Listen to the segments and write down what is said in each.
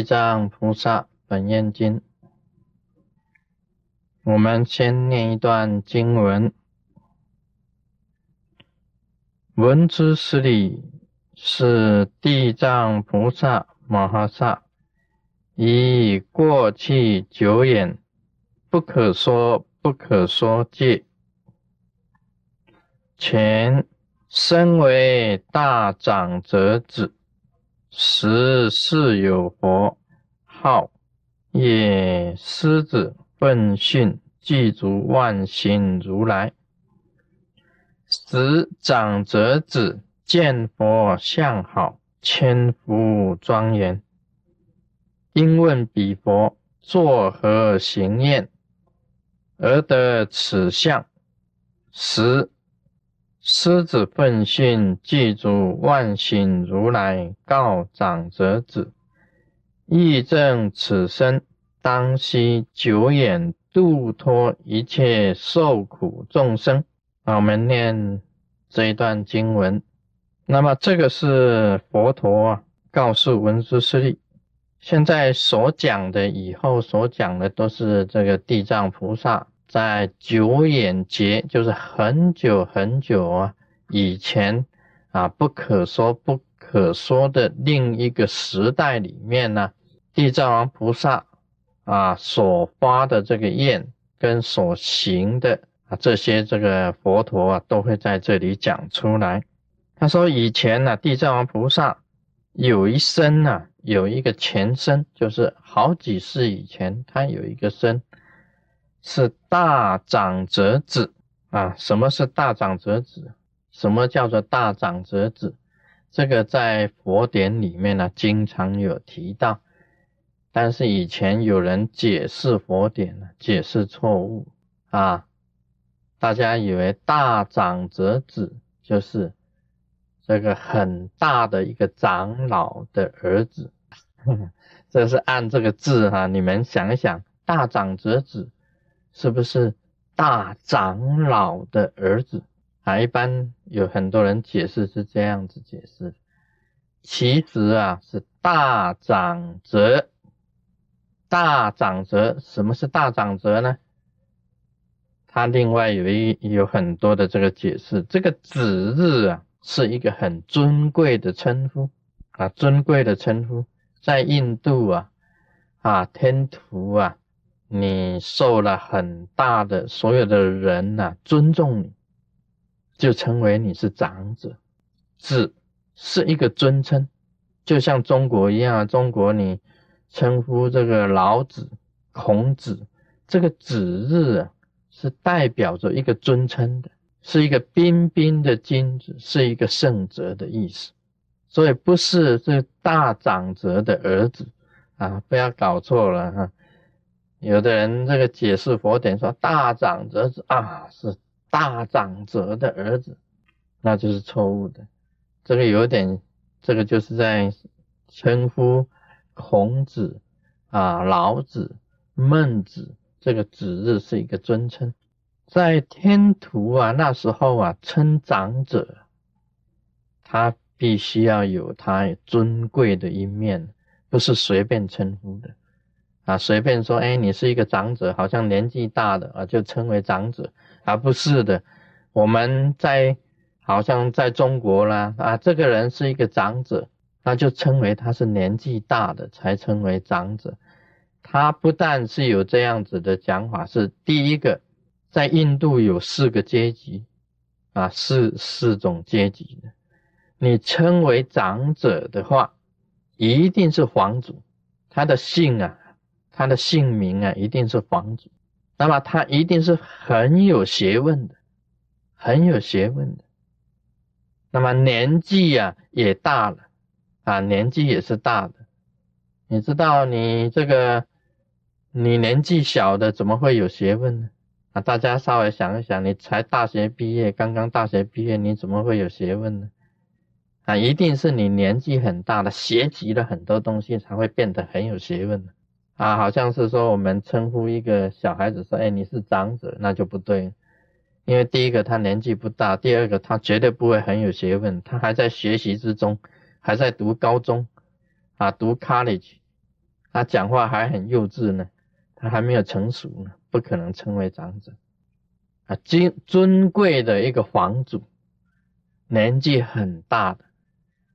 地藏菩萨本愿经，我们先念一段经文：闻之十里，是地藏菩萨摩诃萨以过去久远不可说不可说界，前身为大长者子。时世有佛。号也，狮子奋训具足万行如来。十长者子见佛相好，千福庄严。因问彼佛作何行愿，而得此相？十。狮子奋训具足万行如来告长者子：义正此身，当须久远度脱一切受苦众生。我们念这一段经文。那么这个是佛陀告诉文殊师利，现在所讲的，以后所讲的都是这个地藏菩萨。在久远劫，就是很久很久啊以前啊，不可说不可说的另一个时代里面呢，地藏王菩萨啊所发的这个愿跟所行的啊这些这个佛陀啊都会在这里讲出来。他说以前呢，地藏王菩萨有一生呢，有一个前身，就是好几世以前，他有一个身。是大长者子啊？什么是大长者子？什么叫做大长者子？这个在佛典里面呢，经常有提到，但是以前有人解释佛典呢，解释错误啊，大家以为大长者子就是这个很大的一个长老的儿子，这是按这个字哈，你们想一想，大长者子。是不是大长老的儿子啊？一般有很多人解释是这样子解释，其实啊是大长者。大长者，什么是大长者呢？他另外有一有很多的这个解释。这个子日啊，是一个很尊贵的称呼啊，尊贵的称呼，在印度啊啊天图啊。你受了很大的，所有的人呐尊重你，就称为你是长者。子是一个尊称，就像中国一样，中国你称呼这个老子、孔子，这个子日啊，是代表着一个尊称的，是一个彬彬的君子，是一个圣哲的意思。所以不是这大长者的儿子啊，不要搞错了哈。有的人这个解释佛典说大长者子啊是大长者的儿子，那就是错误的。这个有点，这个就是在称呼孔子啊、老子、孟子，这个子日是一个尊称。在天图啊那时候啊称长者，他必须要有他尊贵的一面，不是随便称呼的。啊，随便说，哎，你是一个长者，好像年纪大的啊，就称为长者，而不是的。我们在好像在中国啦，啊，这个人是一个长者，那就称为他是年纪大的才称为长者。他不但是有这样子的讲法，是第一个，在印度有四个阶级，啊，四四种阶级的。你称为长者的话，一定是皇族，他的姓啊。他的姓名啊，一定是皇族，那么他一定是很有学问的，很有学问的。那么年纪呀也大了，啊，年纪也是大的。你知道，你这个你年纪小的怎么会有学问呢？啊，大家稍微想一想，你才大学毕业，刚刚大学毕业，你怎么会有学问呢？啊，一定是你年纪很大了，学习了很多东西，才会变得很有学问的。啊，好像是说我们称呼一个小孩子说，哎，你是长者，那就不对，因为第一个他年纪不大，第二个他绝对不会很有学问，他还在学习之中，还在读高中，啊，读 college，他讲话还很幼稚呢，他还没有成熟呢，不可能称为长者。啊，尊尊贵的一个皇祖，年纪很大的，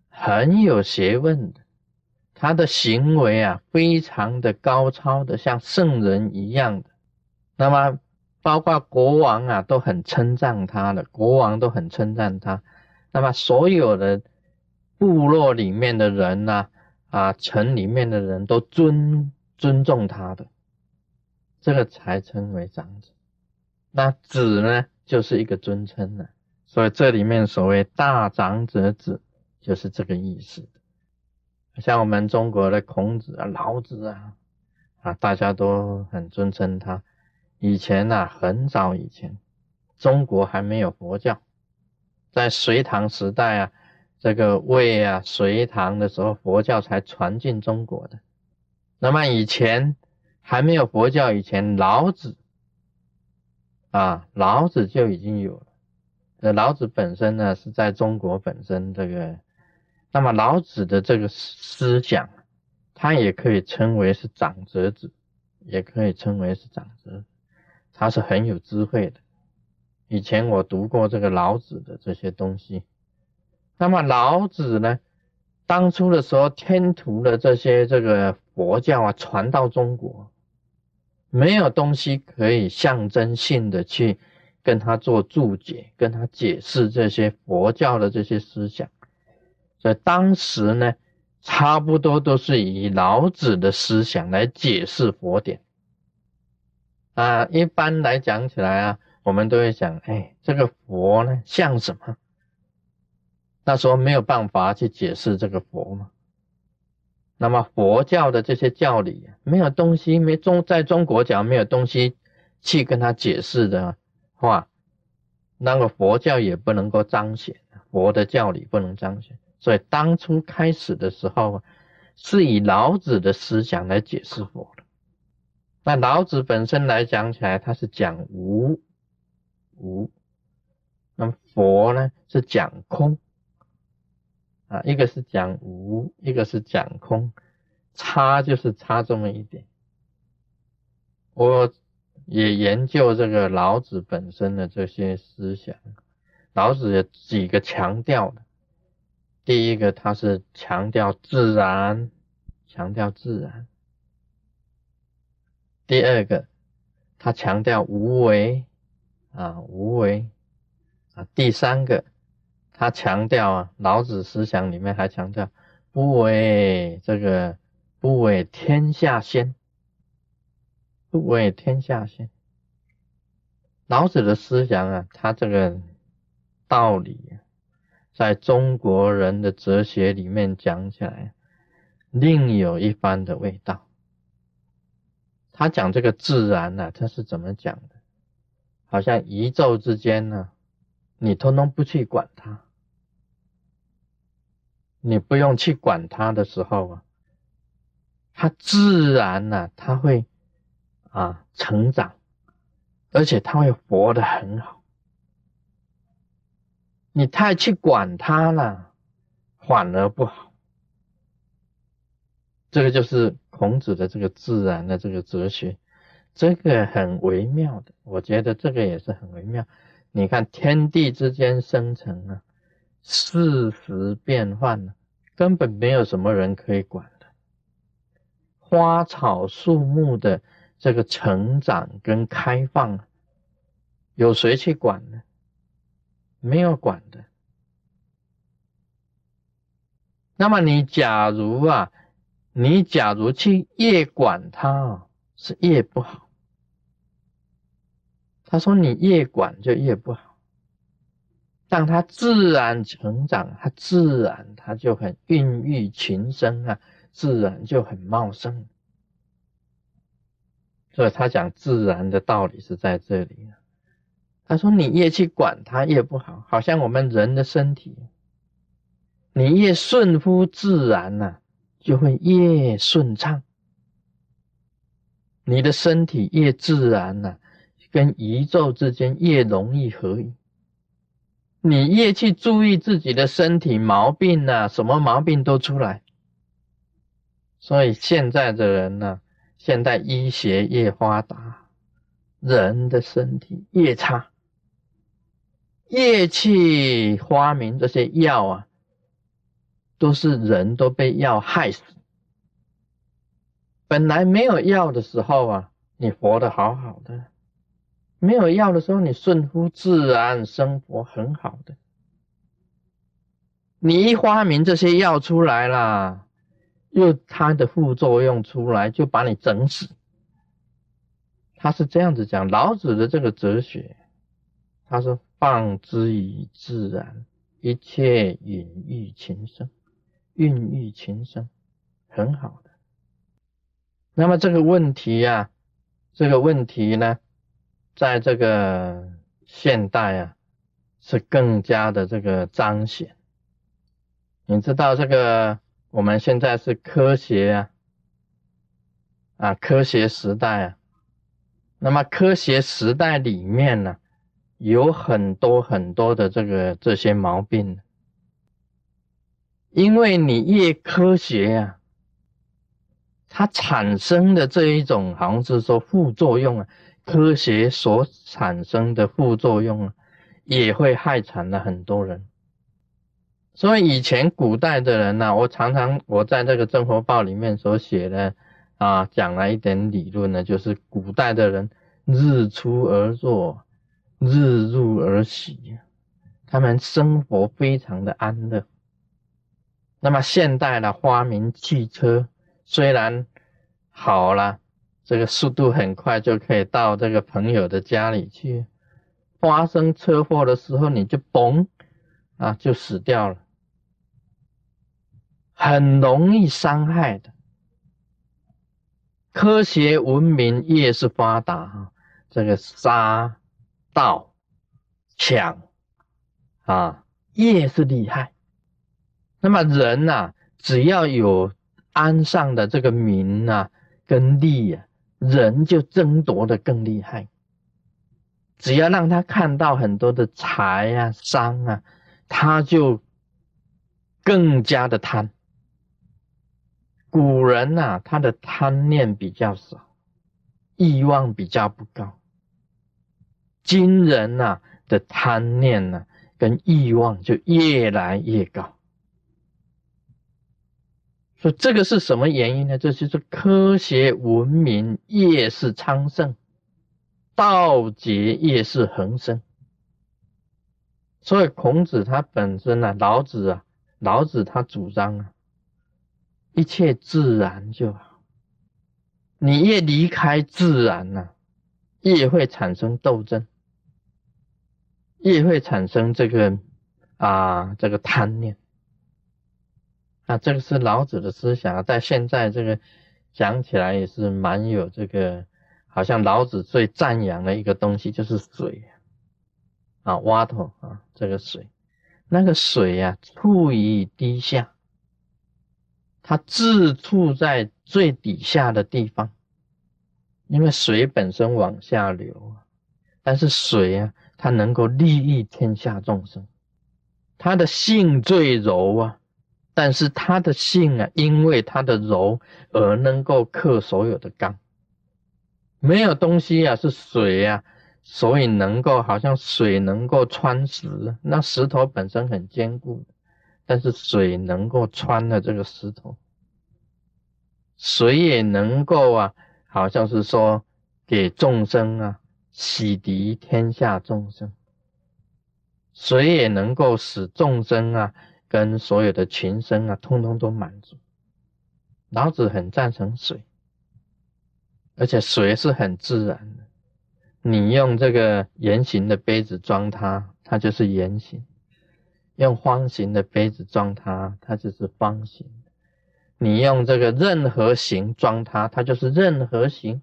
很有学问的，他的行为啊，非常的高超的，像圣人一样的。那么，包括国王啊，都很称赞他的，国王都很称赞他。那么，所有的部落里面的人呐，啊，城里面的人都尊尊重他的，这个才称为长子。那子呢，就是一个尊称了。所以这里面所谓大长者子，就是这个意思。像我们中国的孔子啊、老子啊，啊，大家都很尊称他。以前呐，很早以前，中国还没有佛教，在隋唐时代啊，这个魏啊、隋唐的时候，佛教才传进中国的。那么以前还没有佛教以前，老子啊，老子就已经有了。这老子本身呢，是在中国本身这个，那么老子的这个思想，他也可以称为是长者子，也可以称为是长者。他是很有智慧的。以前我读过这个老子的这些东西。那么老子呢，当初的时候天图的这些这个佛教啊传到中国，没有东西可以象征性的去跟他做注解，跟他解释这些佛教的这些思想。所以当时呢，差不多都是以老子的思想来解释佛典。啊，一般来讲起来啊，我们都会想，哎，这个佛呢像什么？那时候没有办法去解释这个佛嘛。那么佛教的这些教理，没有东西，没中在中国讲没有东西去跟他解释的话，那个佛教也不能够彰显，佛的教理不能彰显。所以当初开始的时候，是以老子的思想来解释佛的。那老子本身来讲起来，他是讲无无，那么佛呢是讲空啊，一个是讲无，一个是讲空，差就是差这么一点。我也研究这个老子本身的这些思想，老子有几个强调的，第一个他是强调自然，强调自然。第二个，他强调无为啊，无为啊。第三个，他强调啊，老子思想里面还强调不为这个不为天下先，不为天下先。老子的思想啊，他这个道理啊，在中国人的哲学里面讲起来，另有一番的味道。他讲这个自然呢，他是怎么讲的？好像宇宙之间呢，你通通不去管它，你不用去管它的时候啊，它自然呢，它会啊成长，而且它会活得很好。你太去管它了，反而不好。这个就是。孔子的这个自然的这个哲学，这个很微妙的，我觉得这个也是很微妙。你看天地之间生成啊，事实变幻，根本没有什么人可以管的。花草树木的这个成长跟开放，有谁去管呢？没有管的。那么你假如啊。你假如去越管它，是越不好。他说你越管就越不好，让它自然成长，它自然它就很孕育群生啊，自然就很茂盛。所以他讲自然的道理是在这里他说你越去管它越不好，好像我们人的身体，你越顺乎自然呐。就会越顺畅，你的身体越自然呐，跟宇宙之间越容易合一。你越去注意自己的身体毛病呐，什么毛病都出来。所以现在的人呢，现代医学越发达，人的身体越差，越去发明这些药啊，都是人都被药害死。本来没有药的时候啊，你活得好好的；没有药的时候，你顺乎自然，生活很好的。你一发明这些药出来啦，又它的副作用出来，就把你整死。他是这样子讲，老子的这个哲学，他说：“放之于自然，一切隐喻情生，孕育情生，很好的。”那么这个问题呀，这个问题呢，在这个现代啊，是更加的这个彰显。你知道这个？我们现在是科学啊，啊，科学时代啊。那么科学时代里面呢，有很多很多的这个这些毛病。因为你越科学呀，它产生的这一种好像是说副作用啊，科学所产生的副作用啊，也会害惨了很多人。所以以前古代的人呢，我常常我在这个《生活报》里面所写的啊，讲了一点理论呢，就是古代的人日出而作，日入而息，他们生活非常的安乐。那么现代的发明汽车，虽然好了，这个速度很快就可以到这个朋友的家里去，发生车祸的时候你就嘣啊就死掉了。很容易伤害的。科学文明越是发达，哈，这个杀、盗、抢啊，越是厉害。那么人呐，只要有安上的这个名啊跟利啊，人就争夺的更厉害。只要让他看到很多的财啊、商啊，他就更加的贪。古人呐，他的贪念比较少，欲望比较不高。今人呐的贪念呢，跟欲望就越来越高。这个是什么原因呢？这就是科学文明越是昌盛，道劫越是横生。所以孔子他本身呢，老子啊，老子他主张啊。一切自然就好。你越离开自然呢，越会产生斗争，越会产生这个啊这个贪念。啊，这个是老子的思想，在现在这个讲起来也是蛮有这个，好像老子最赞扬的一个东西就是水啊，water 啊，这个水，那个水呀，处于低下。它自处在最底下的地方，因为水本身往下流啊，但是水啊，它能够利益天下众生。它的性最柔啊，但是它的性啊，因为它的柔而能够克所有的刚。没有东西啊是水啊，所以能够好像水能够穿石，那石头本身很坚固。但是水能够穿了这个石头，水也能够啊，好像是说给众生啊洗涤天下众生，水也能够使众生啊跟所有的群生啊通通都满足。老子很赞成水，而且水是很自然的，你用这个圆形的杯子装它，它就是圆形。用方形的杯子装它，它就是方形；你用这个任何形装它，它就是任何形。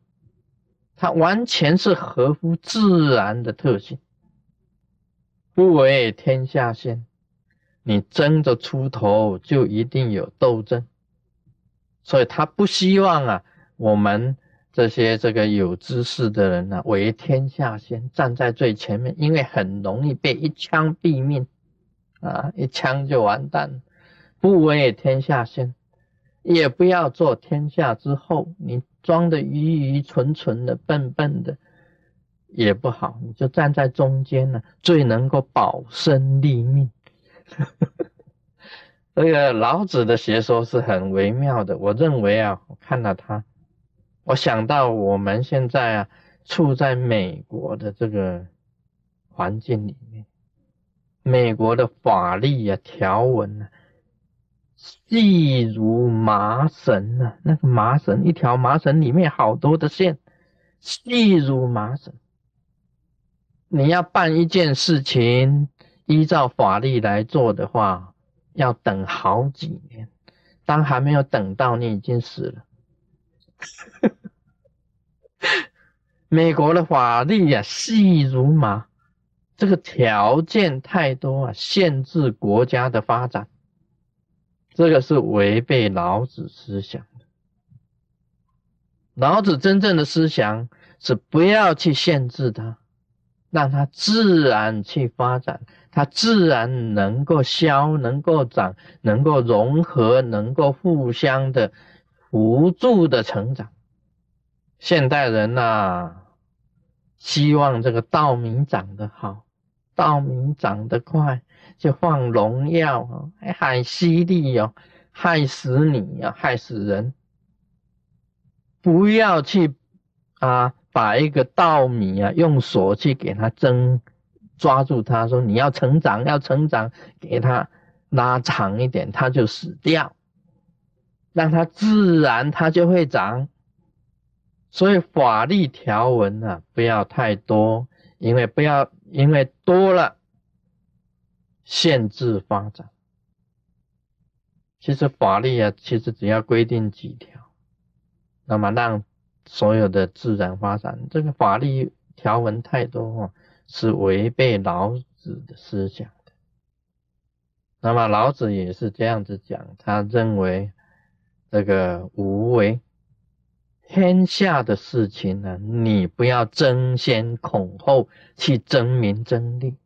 它完全是合乎自然的特性，不为天下先。你争着出头，就一定有斗争。所以他不希望啊，我们这些这个有知识的人呢，为天下先，站在最前面，因为很容易被一枪毙命。啊，一枪就完蛋，不为天下先。也不要做天下之后，你装的愚愚蠢蠢的、笨笨的也不好，你就站在中间呢，最能够保身立命。这个老子的学说是很微妙的，我认为啊，我看到他，我想到我们现在啊，处在美国的这个环境里面，美国的法律啊、条文啊。细如麻绳啊，那个麻绳，一条麻绳里面好多的线，细如麻绳。你要办一件事情，依照法律来做的话，要等好几年。当还没有等到，你已经死了。美国的法律呀，细如麻，这个条件太多啊，限制国家的发展。这个是违背老子思想的。老子真正的思想是不要去限制它，让它自然去发展，它自然能够消，能够长，能够融合，能够互相的辅助的成长。现代人呐，希望这个稻米长得好，稻米长得快。就放农药啊还害犀利哦，害死你啊，害死人！不要去啊，把一个稻米啊，用手去给它争，抓住它，说你要成长，要成长，给它拉长一点，它就死掉，让它自然，它就会长。所以法律条文啊，不要太多，因为不要，因为多了。限制发展，其实法律啊，其实只要规定几条，那么让所有的自然发展。这个法律条文太多哦，是违背老子的思想的。那么老子也是这样子讲，他认为这个无为，天下的事情呢，你不要争先恐后去争名争利。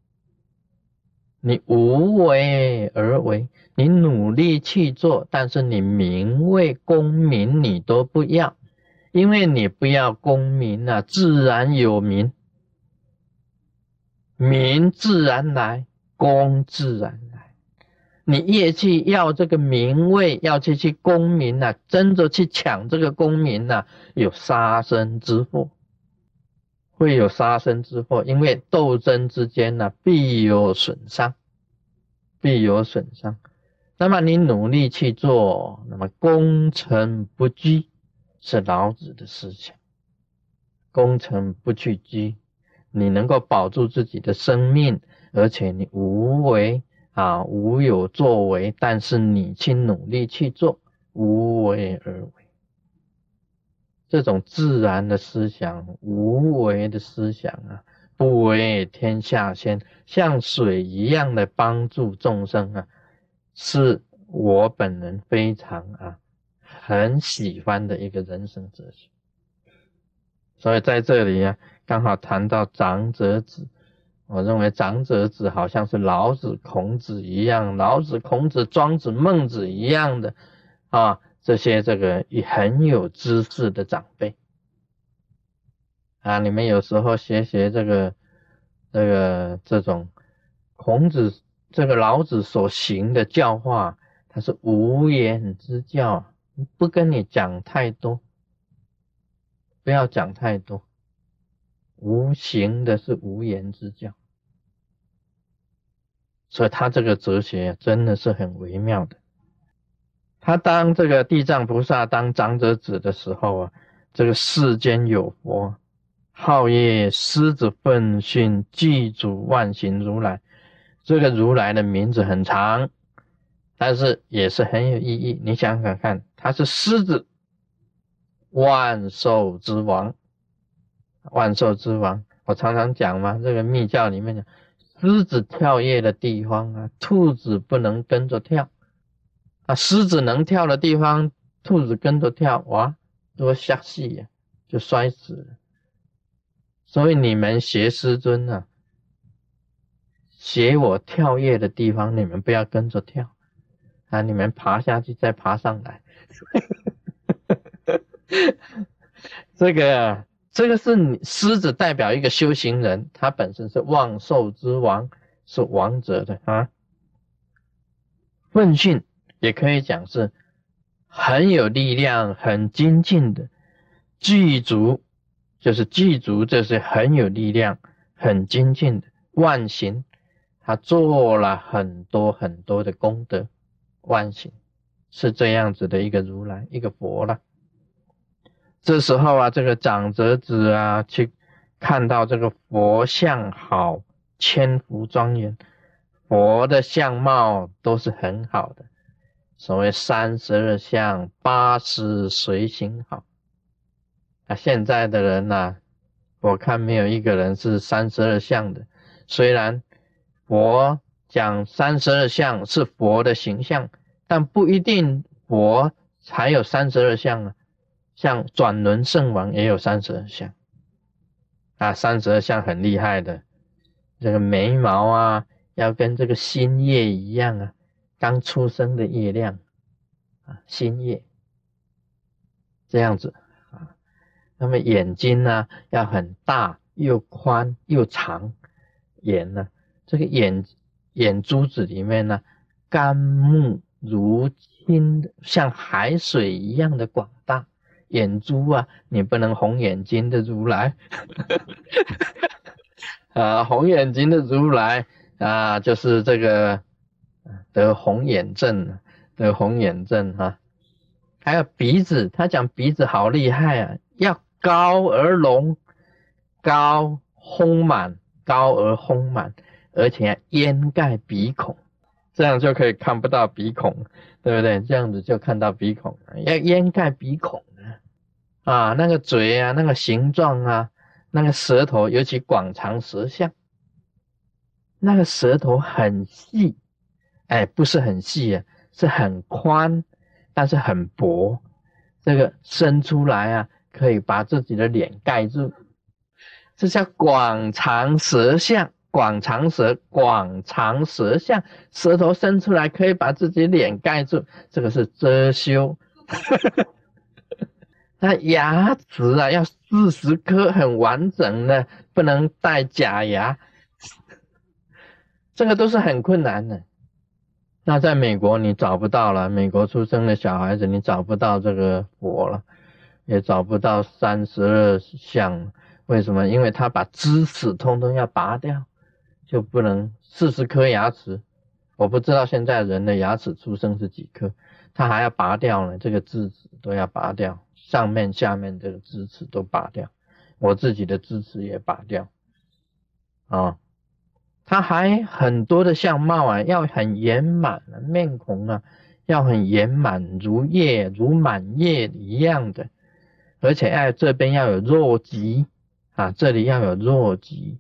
你无为而为，你努力去做，但是你名位功名你都不要，因为你不要功名啊，自然有名，名自然来，功自然来。你越去要这个名位，要去去功名啊，争着去抢这个功名啊，有杀身之祸，会有杀身之祸，因为斗争之间呢，必有损伤。必有损伤，那么你努力去做，那么功成不居是老子的思想。功成不去居，你能够保住自己的生命，而且你无为啊，无有作为，但是你去努力去做，无为而为，这种自然的思想，无为的思想啊。不为天下先，像水一样的帮助众生啊，是我本人非常啊很喜欢的一个人生哲学。所以在这里啊，刚好谈到长者子，我认为长者子好像是老子、孔子一样，老子、孔子、庄子、孟子一样的啊，这些这个也很有知识的长辈。啊，你们有时候学学这个，这个这种孔子、这个老子所行的教化，他是无言之教，不跟你讲太多，不要讲太多，无形的是无言之教，所以他这个哲学真的是很微妙的。他当这个地藏菩萨当长者子的时候啊，这个世间有佛。号曰狮子奋训具足万行如来，这个如来的名字很长，但是也是很有意义。你想想看，他是狮子，万兽之王，万兽之王。我常常讲嘛，这个密教里面讲，狮子跳跃的地方啊，兔子不能跟着跳啊，狮子能跳的地方，兔子跟着跳，哇，多吓戏呀，就摔死了。所以你们学师尊呢，学我跳跃的地方，你们不要跟着跳，啊，你们爬下去再爬上来。这个这个是你狮子代表一个修行人，他本身是万兽之王，是王者的啊。问讯也可以讲是很有力量、很精进的具足，就是具足，这是很有力量、很精进的万行，他做了很多很多的功德，万行是这样子的一个如来，一个佛了。这时候啊，这个长者子啊，去看到这个佛像好，千福庄严，佛的相貌都是很好的。所谓三十二相，八十随行好。啊，现在的人呐，我看没有一个人是三十二相的。虽然佛讲三十二相是佛的形象，但不一定佛才有三十二相啊。像转轮圣王也有三十二相啊，三十二相很厉害的。这个眉毛啊，要跟这个新叶一样啊，刚出生的月亮啊，新叶这样子啊。那么眼睛呢，要很大又宽又长，眼呢，这个眼眼珠子里面呢，甘木如清，像海水一样的广大。眼珠啊，你不能红眼睛的如来，啊，红眼睛的如来啊，就是这个得红眼症，得红眼症哈。还有鼻子，他讲鼻子好厉害啊，要高而隆，高丰满，高而丰满，而且掩盖鼻孔，这样就可以看不到鼻孔，对不对？这样子就看到鼻孔了，要掩盖鼻孔。啊，那个嘴啊，那个形状啊，那个舌头，尤其广长舌相，那个舌头很细，哎，不是很细啊，是很宽，但是很薄，这个伸出来啊，可以把自己的脸盖住，这叫广长舌相，广长舌，广长舌相，舌头伸出来可以把自己脸盖住，这个是遮羞。那牙齿啊，要四十颗很完整的，不能带假牙，这个都是很困难的。那在美国你找不到了，美国出生的小孩子你找不到这个佛了，也找不到三十二相。为什么？因为他把智齿通通要拔掉，就不能四十颗牙齿。我不知道现在人的牙齿出生是几颗，他还要拔掉呢，这个智齿都要拔掉。上面、下面这个智齿都拔掉，我自己的智齿也拔掉，啊，他还很多的相貌啊，要很圆满面孔啊，要很圆满如叶如满叶一样的，而且哎这边要有弱极啊，这里要有弱极，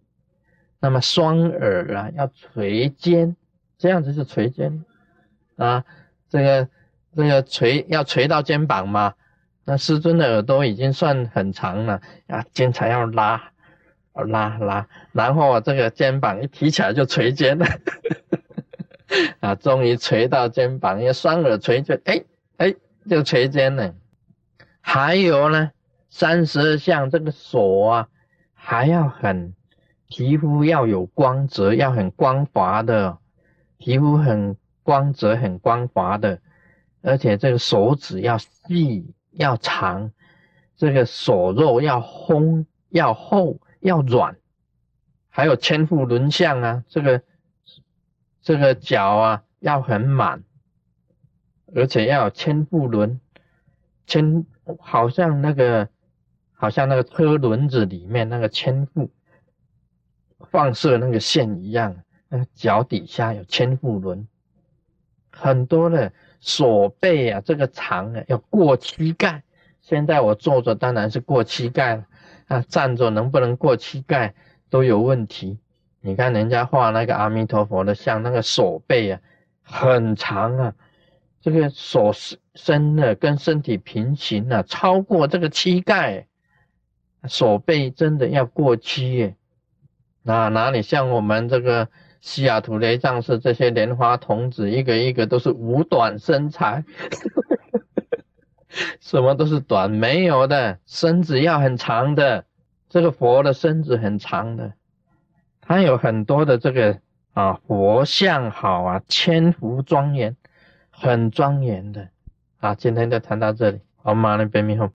那么双耳啊要垂肩，这样子是垂肩啊，这个这个垂要垂到肩膀吗？那师尊的耳朵已经算很长了啊，肩才要拉，拉拉，然后这个肩膀一提起来就垂肩了，啊，终于垂到肩膀，因为双耳垂就哎哎就垂肩了。还有呢，三十二相这个手啊，还要很皮肤要有光泽，要很光滑的，皮肤很光泽很光滑的，而且这个手指要细。要长，这个手肉要丰，要厚，要软，还有千腹轮相啊，这个这个脚啊要很满，而且要有千腹轮，千好像那个好像那个车轮子里面那个千腹放射那个线一样，那个脚底下有千腹轮，很多的。手背啊，这个长啊要过膝盖。现在我坐着当然是过膝盖了啊，站着能不能过膝盖都有问题。你看人家画那个阿弥陀佛的像，那个手背啊很长啊，这个手伸的跟身体平行啊，超过这个膝盖，手背真的要过膝耶。那哪里像我们这个西雅图雷藏寺这些莲花童子，一个一个都是五短身材，什么都是短，没有的，身子要很长的。这个佛的身子很长的，他有很多的这个啊佛像好啊，千福庄严，很庄严的啊。今天就谈到这里，好，马上别迷糊。